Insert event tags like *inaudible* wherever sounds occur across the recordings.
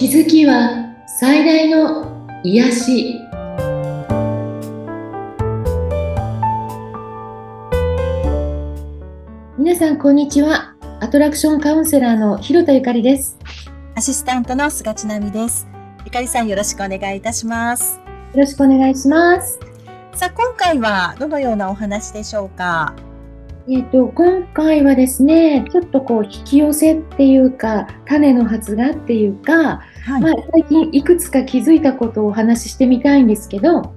気づきは最大の癒し。皆さんこんにちは。アトラクションカウンセラーの広田ゆかりです。アシスタントの菅千奈美です。ゆかりさんよろしくお願いいたします。よろしくお願いします。さあ今回はどのようなお話でしょうか？えっ、と、今回はですね、ちょっとこう、引き寄せっていうか、種の発芽っていうか、はい、まあ、最近いくつか気づいたことをお話ししてみたいんですけど、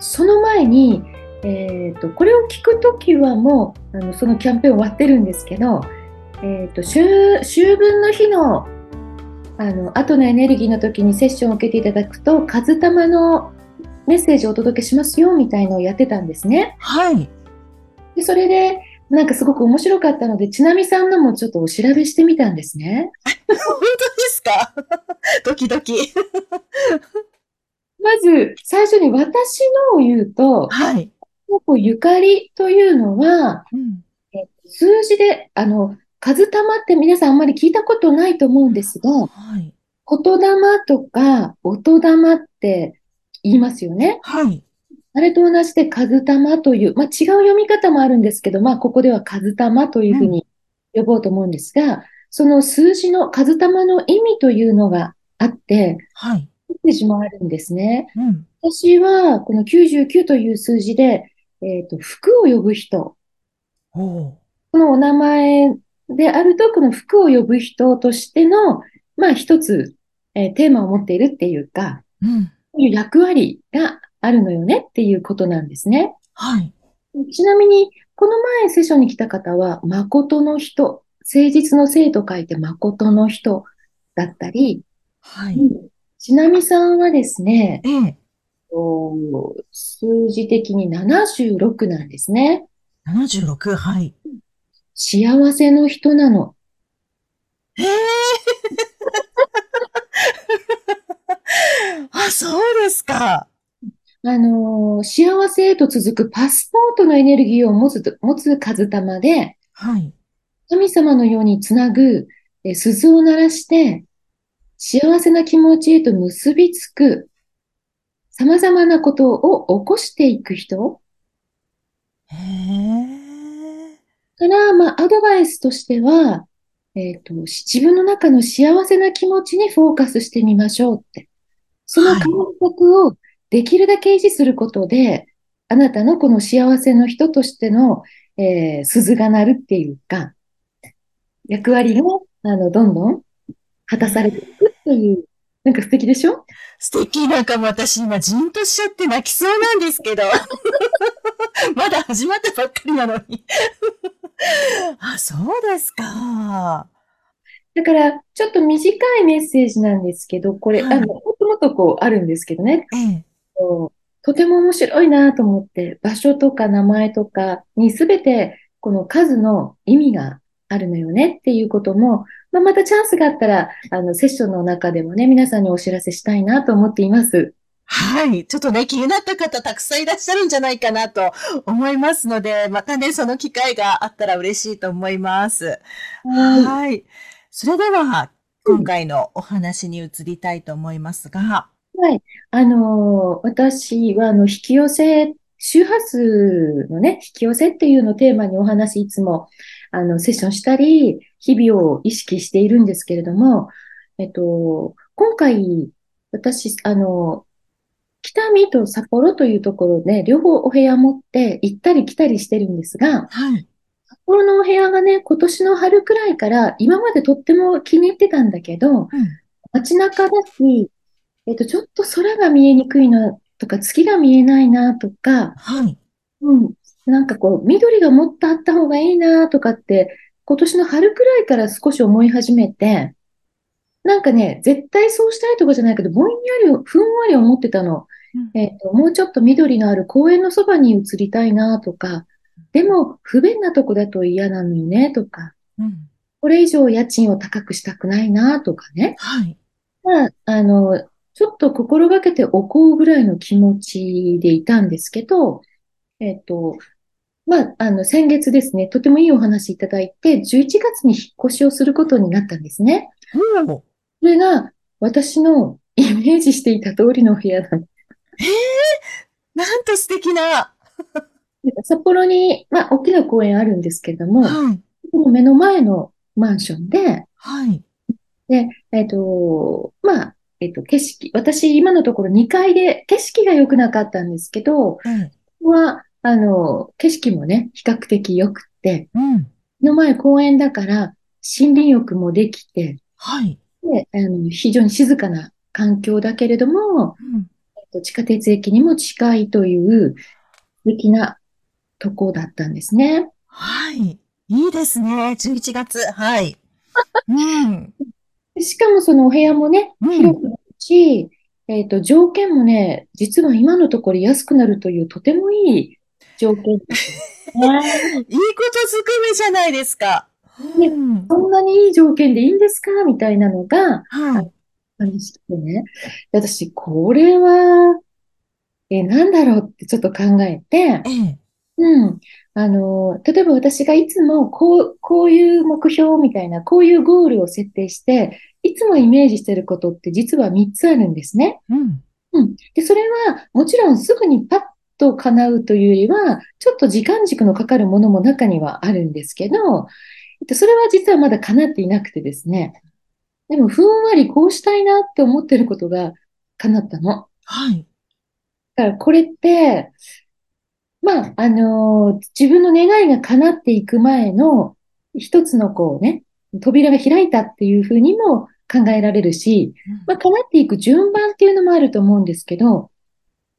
その前に、えっ、ー、と、これを聞くときはもう、あのそのキャンペーン終わってるんですけど、えっ、ー、と、秋、秋分の日の、あの、後のエネルギーの時にセッションを受けていただくと、カズタマのメッセージをお届けしますよ、みたいのをやってたんですね。はい。で、それで、なんかすごく面白かったので、ちなみさんのもちょっとお調べしてみたんですね。本当ですか？*laughs* ドキドキ。まず、最初に私のを言うと、はい。ゆかりというのは、うん、数字で、あの、数玉って皆さんあんまり聞いたことないと思うんですが、はい、言霊とか音霊って言いますよね。はい。あれと同じで、カズタマという、まあ、違う読み方もあるんですけど、まあ、ここではカズタマというふうに呼ぼうと思うんですが、うん、その数字のカズタマの意味というのがあって、はい。メッセージもあるんですね。うん、私は、この99という数字で、えっ、ー、と、服を呼ぶ人。このお名前であると、この服を呼ぶ人としての、まあ、一つ、えー、テーマを持っているっていうか、うん、いう役割があるのよねっていうことなんですね。はい。ちなみに、この前セッションに来た方は、誠の人、誠実の生と書いて誠の人だったり、はい。ちなみさんはですね、ええ、数字的に76なんですね。76? はい。幸せの人なの。ええー、*laughs* あ、そうですか。あの、幸せへと続くパスポートのエネルギーを持つ、持つ数玉で、はい。神様のようにつなぐ、え鈴を鳴らして、幸せな気持ちへと結びつく、様々なことを起こしていく人へえ。から、まあ、アドバイスとしては、えっ、ー、と、自分の中の幸せな気持ちにフォーカスしてみましょうって。その感覚をできるだけ維持することで、あなたのこの幸せの人としての、えー、鈴が鳴るっていうか、役割が、あの、どんどん果たされていくっていう、なんか素敵でしょ？素敵。なんかも私今じんとしちゃって泣きそうなんですけど。*laughs* まだ始まったばっかりなのに *laughs* あ、そうですか。だから、ちょっと短いメッセージなんですけど、これ、はい、あの、もっともっとこうあるんですけどね。ええ、とても面白いなと思って、場所とか名前とかにすべてこの数の意味があるのよねっていうことも、まあ、またチャンスがあったら、あの、セッションの中でもね、皆さんにお知らせしたいなと思っています。はい。ちょっとね、気になった方たくさんいらっしゃるんじゃないかなと思いますので、またね、その機会があったら嬉しいと思います。はいはい。それでは、今回のお話に移りたいと思いますが、はい。あの、私は、あの、引き寄せ、周波数のね、引き寄せっていうのをテーマにお話いつも、あの、セッションしたり、日々を意識しているんですけれども、えっと、今回、私、あの、北見と札幌というところで、両方お部屋持って行ったり来たりしてるんですが、はい。札幌のお部屋がね、今年の春くらいから今までとっても気に入ってたんだけど、うん、街中だし、えっと、ちょっと空が見えにくいなとか、月が見えないなとか、はい。うん。なんかこう、緑がもっとあった方がいいなとかって、今年の春くらいから少し思い始めて、なんかね、絶対そうしたいとかじゃないけど、ぼんやり、ふんわり思ってたの。うん、えっと、もうちょっと緑のある公園のそばに移りたいなとか、でも不便なとこだと嫌なのにねとか、うん、これ以上家賃を高くしたくないなとかね。はい。まあ、あの、ちょっと心がけておこうぐらいの気持ちでいたんですけど、えっと、まあ、あの、先月ですね、とてもいいお話いただいて、11月に引っ越しをすることになったんですね。うん。それが、私のイメージしていた通りの部屋なの。ええー、なんと素敵な。札幌に、まあ、大きな公園あるんですけども、はい、目の前のマンションで、はい。で、えっ、ー、と、まあ、えっ、ー、と、景色、私、今のところ2階で景色が良くなかったんですけど、うん、ここは、あの、景色もね、比較的良くて、うん、目の前公園だから、森林浴もできて、はい。で、あの非常に静かな環境だけれども、うん、えっと、地下鉄駅にも近いという素敵なとこだったんですね。はい。いいですね。11月。はい。うん、しかもそのお部屋もね、広くなるし、うん、えっ、ー、と、条件もね、実は今のところ安くなるというとてもいい条件。*laughs* いいことずくめじゃないですか。ね、うん、そんなにいい条件でいいんですかみたいなのが、はい。感じてね。私、これは、え、なんだろうってちょっと考えて、うん。あの、例えば私がいつもこう、こういう目標みたいな、こういうゴールを設定して、いつもイメージしてることって実は3つあるんですね。うん。うん。で、それはもちろんすぐにパッと叶うというよりは、ちょっと時間軸のかかるものも中にはあるんですけど、それは実はまだ叶っていなくてですね。でも、ふんわりこうしたいなって思ってることが叶ったの。はい。だからこれって、まあ、あのー、自分の願いが叶っていく前の一つのこうね、扉が開いたっていうふうにも考えられるし、まあ、叶っていく順番っていうのもあると思うんですけど、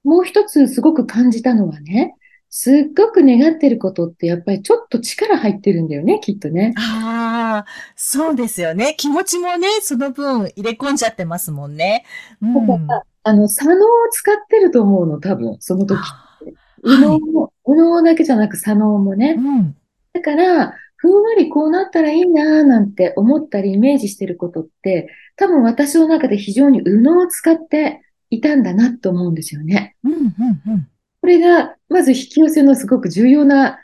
もう一つすごく感じたのはね、すっごく願ってることってやっぱりちょっと力入ってるんだよね、きっとね。ああ、そうですよね。気持ちもね、その分入れ込んじゃってますもんね。うん、あの、左脳を使ってると思うの、多分、その時。右脳も、右脳だけじゃなく左脳もね。うん、だから、ふんわりこうなったらいいなーなんて思ったりイメージしてることって、多分私の中で非常に右脳を使っていたんだなと思うんですよね。うんうんうんこれが、まず引き寄せのすごく重要な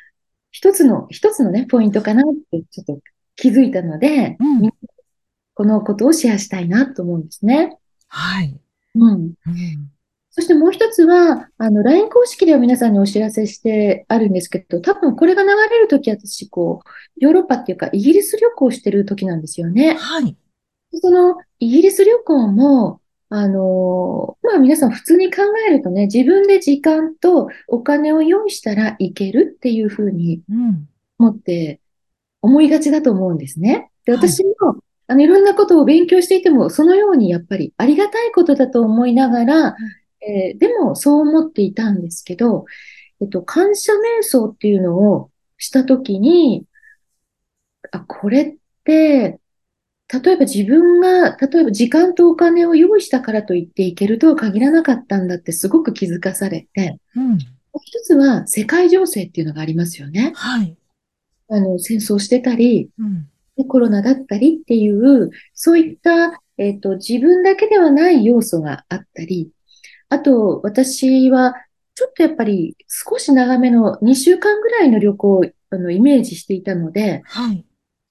一つの、一つのね、ポイントかなってちょっと気づいたので、うん、このことをシェアしたいなと思うんですね。はい。うん。うん、そしてもう一つは、あの、LINE 公式では皆さんにお知らせしてあるんですけど、多分これが流れるとき私、こう、ヨーロッパっていうか、イギリス旅行してる時なんですよね。はい。その、イギリス旅行も、あのまあ皆さん普通に考えるとね、自分で時間とお金を用意したらいけるっていうふうに思って思いがちだと思うんですね。で、私も、はい、あのいろんなことを勉強していても、そのようにやっぱりありがたいことだと思いながら、えー、でもそう思っていたんですけど、えっと、感謝瞑想っていうのをしたときに、あ、これって、例えば自分が、例えば時間とお金を用意したからといっていけるとは限らなかったんだってすごく気づかされて、うん、一つは世界情勢っていうのがありますよね。はい。あの、戦争してたり、うん、コロナだったりっていう、そういった、えっ、ー、と、自分だけではない要素があったり、あと、私は、ちょっとやっぱり少し長めの2週間ぐらいの旅行をあのイメージしていたので、はい、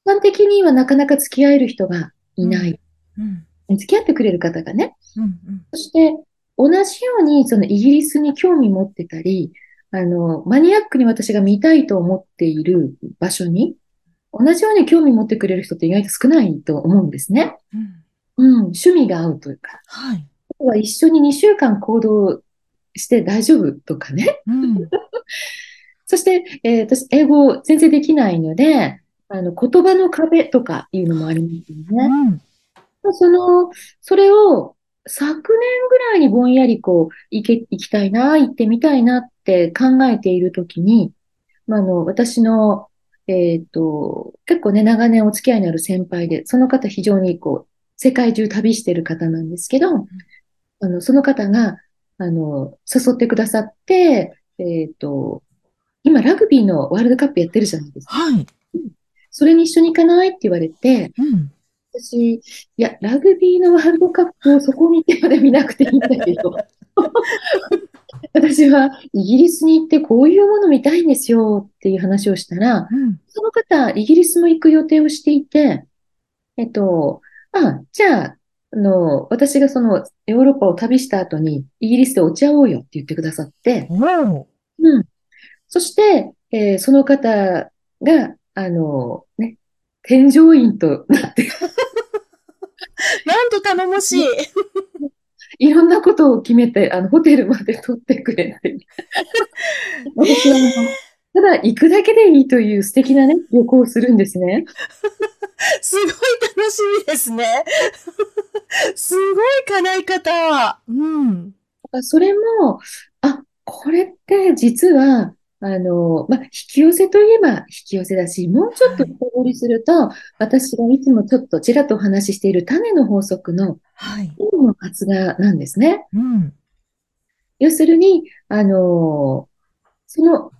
般的にはなかなか付き合える人がいない。うんうん、付き合ってくれる方がね。うんうん、そして、同じように、そのイギリスに興味持ってたり、あの、マニアックに私が見たいと思っている場所に、同じように興味持ってくれる人って意外と少ないと思うんですね。うん、うん、趣味が合うというか。はい。あとは一緒に2週間行動して大丈夫とかね。うん、*laughs* そして、えー、私、英語全然できないので、あの、言葉の壁とかいうのもありますよね。うん、その、それを昨年ぐらいにぼんやりこう、行け、行きたいな、行ってみたいなって考えているときに、まあ、あの、私の、えっ、ー、と、結構ね、長年お付き合いのある先輩で、その方非常にこう、世界中旅してる方なんですけど、あの、その方が、あの、誘ってくださって、えっ、ー、と、今ラグビーのワールドカップやってるじゃないですか。はい。それに一緒に行かないって言われて、うん、私、いや、ラグビーのワールドカップをそこに行ってまで見なくていいんだけど、*laughs* 私はイギリスに行ってこういうもの見たいんですよっていう話をしたら、うん、その方、イギリスも行く予定をしていて、えっと、あ、じゃあ、あの、私がそのヨーロッパを旅した後にイギリスでお茶をおうよって言ってくださって、うん。そして、えー、その方が、あの、ね、添乗員となって *laughs* なんと頼もしい。いろんなことを決めて、あの、ホテルまで取ってくれて。私は、ただ行くだけでいいという素敵なね、旅行をするんですね。*laughs* すごい楽しみですね。*laughs* すごい叶い方。うん。それも、あ、これって実は、あの、まあ、引き寄せといえば引き寄せだし、もうちょっと深掘りすると、はい、私がいつもちょっとちらっとお話ししている種の法則の、はい。の発芽なんですね。うん。要するに、あの、その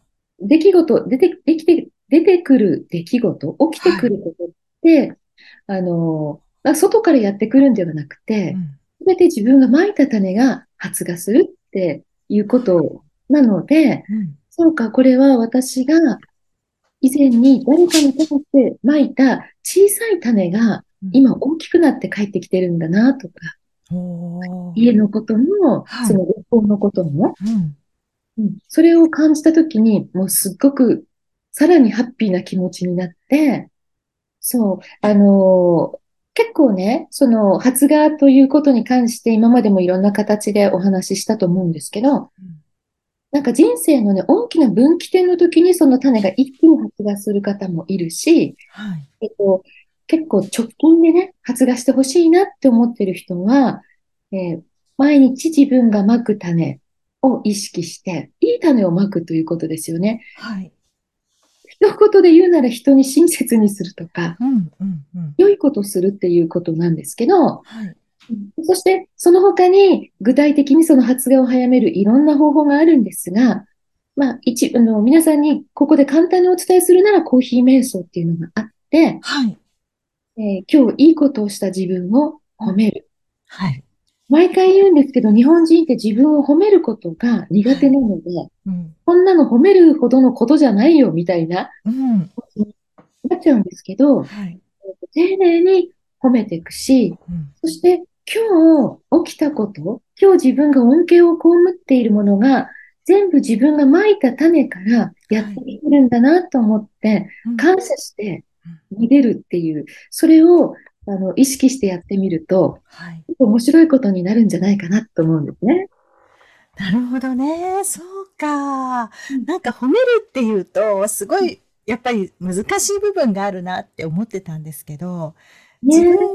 出来事、出て、できて、出てくる出来事、起きてくることって、はい、あの、まあ、外からやってくるんではなくて、す、べ、て自分が蒔いた種が発芽するっていうことなので、うん。そうか、これは私が以前に誰かに対してまいた小さい種が今大きくなって帰ってきてるんだなとか、家のことも、その学校のことも、うん、それを感じたときに、もうすっごくさらにハッピーな気持ちになって、そう、あのー、結構ね、その発芽ということに関して今までもいろんな形でお話ししたと思うんですけど、うん。なんか人生のね、大きな分岐点の時にその種が一気に発芽する方もいるし、はい、えっと、結構直近でね、発芽してほしいなって思ってる人は、えー、毎日自分がまく種を意識して、いい種をまくということですよね。はい。一言で言うなら人に親切にするとか、うんうんうん、良いことするっていうことなんですけど、はい、そして、その他に具体的にその発芽を早めるいろんな方法があるんですが、まあ、一、あの、皆さんにここで簡単にお伝えするならコーヒー瞑想っていうのがあって、はい。えー、今日いいことをした自分を褒める。はい。毎回言うんですけど、日本人って自分を褒めることが苦手なので、はいうん、こんなの褒めるほどのことじゃないよ、みたいな、うん、なっちゃうんですけど、はい、丁寧に褒めていくし、うん、そして今日起きたこと、今日自分が恩恵を被っているものが、全部自分が蒔いた種からやってきてるんだなと思って、感謝して見れるっていう、それをあの意識してやってみると、はい、面白いことになるんじゃないかなと思うんですね。なるほどね。そうか。なんか褒めるっていうと、すごい、やっぱり難しい部分があるなって思ってたんですけど、自分がね、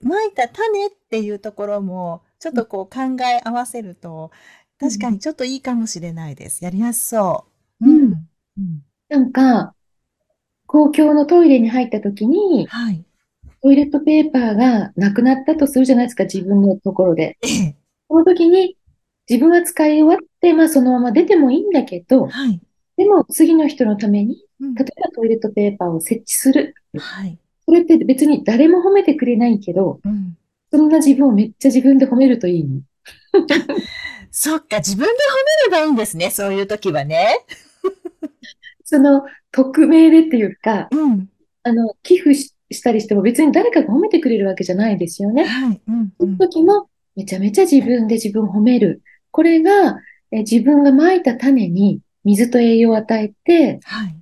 たまいた種っていうところも、ちょっとこう考え合わせると、確かにちょっといいかもしれないです。やりやすそう。うん。うん、なんか、公共のトイレに入った時に、はい、トイレットペーパーがなくなったとするじゃないですか、自分のところで。その時に、自分は使い終わって、まあそのまま出てもいいんだけど、はい、でも次の人のために、例えばトイレットペーパーを設置する。はい、それって別に誰も褒めてくれないけど、うん、そんな自分をめっちゃ自分で褒めるといいの。*laughs* そっか、自分で褒めればいいんですね、そういう時はね。*laughs* その、匿名でっていうか、うん、あの、寄付したりしても別に誰かが褒めてくれるわけじゃないですよね。はい。うん、その時も、めちゃめちゃ自分で自分を褒める。これが、え自分が蒔いた種に水と栄養を与えて、はい、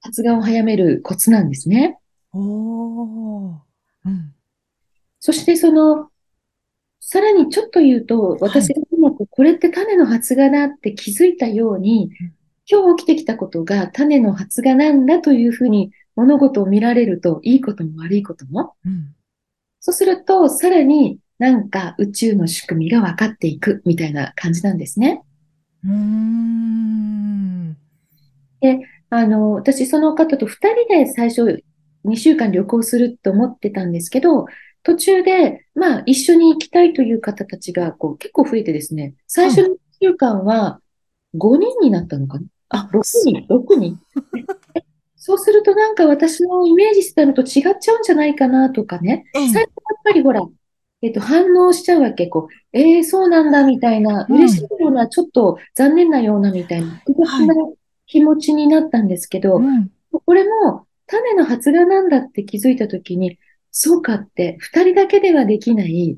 発芽を早めるコツなんですね。おうん。そしてその、さらにちょっと言うと、私が今これって種の発芽だって気づいたように、今日起きてきたことが種の発芽なんだというふうに物事を見られると、いいことも悪いことも？うん、そうすると、さらになんか宇宙の仕組みが分かっていくみたいな感じなんですね。うん。で、あの、私その方と二人で最初2週間旅行すると思ってたんですけど、途中で、まあ、一緒に行きたいという方たちがこう結構増えてですね、最初の1週間は5人になったのかな、あ、6人、6人。*laughs* そうするとなんか私のイメージしてたのと違っちゃうんじゃないかなとかね、最初やっぱりほら、えっと、反応しちゃうわけ。こう、ええー、そうなんだ、みたいな、嬉しいような、ちょっと残念なような、みたいな、複雑な気持ちになったんですけど、これも、種の発芽なんだって気づいたときに、そうかって、二人だけではできない、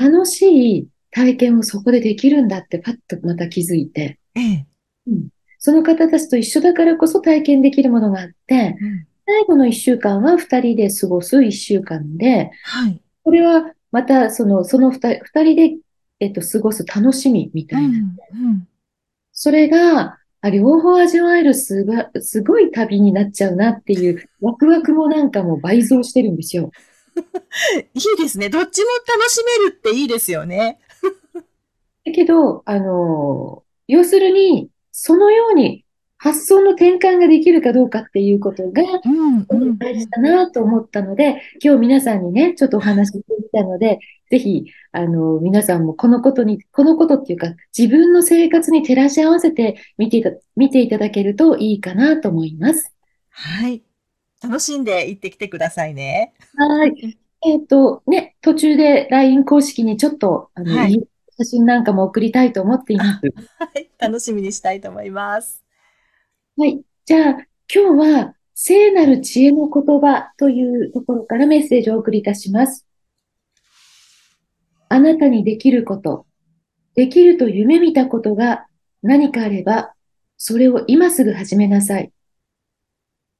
楽しい体験をそこでできるんだってパッとまた気づいて、ええ。うん、その方たちと一緒だからこそ体験できるものがあって、うん、最後の一週間は二人で過ごす一週間で、はい、これはまたその、その二人で、えっと、過ごす楽しみみたいな。うんうん、それが、両方味わえるすば、すごい旅になっちゃうなっていう、ワクワクもなんかも倍増してるんですよ。*laughs* いいですね。どっちも楽しめるっていいですよね。だけど、あの、要するに、そのように発想の転換ができるかどうかっていうことが、大事だなと思ったので、今日皆さんにね、ちょっとお話ししてきたので、ぜひ、あの、皆さんもこのことに、このことっていうか、自分の生活に照らし合わせて見ていた、見ていただけるといいかなと思います。はい。楽しんで行ってきてくださいね。はい。えっ、ー、と、ね、途中で LINE 公式にちょっと、あの、はい、写真なんかも送りたいと思っています。はい。楽しみにしたいと思います。はい。じゃあ、今日は、聖なる知恵の言葉というところからメッセージをお送りいたします。あなたにできること、できると夢見たことが何かあれば、それを今すぐ始めなさい。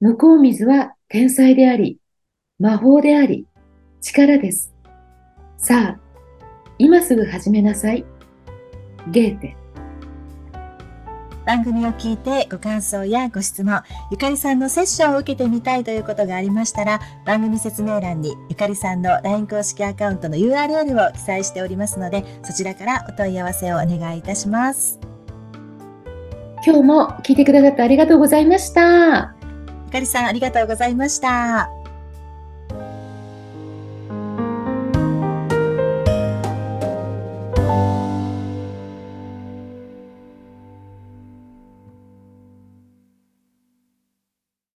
向こう水は天才であり、魔法であり、力です。さあ、今すぐ始めなさい。ゲーテ。番組を聞いてご感想やご質問、ゆかりさんのセッションを受けてみたいということがありましたら、番組説明欄にゆかりさんの LINE 公式アカウントの URL を記載しておりますので、そちらからお問い合わせをお願いいたします。今日も聞いてくださってありがとうございました。ゆかりさんありがとうございました。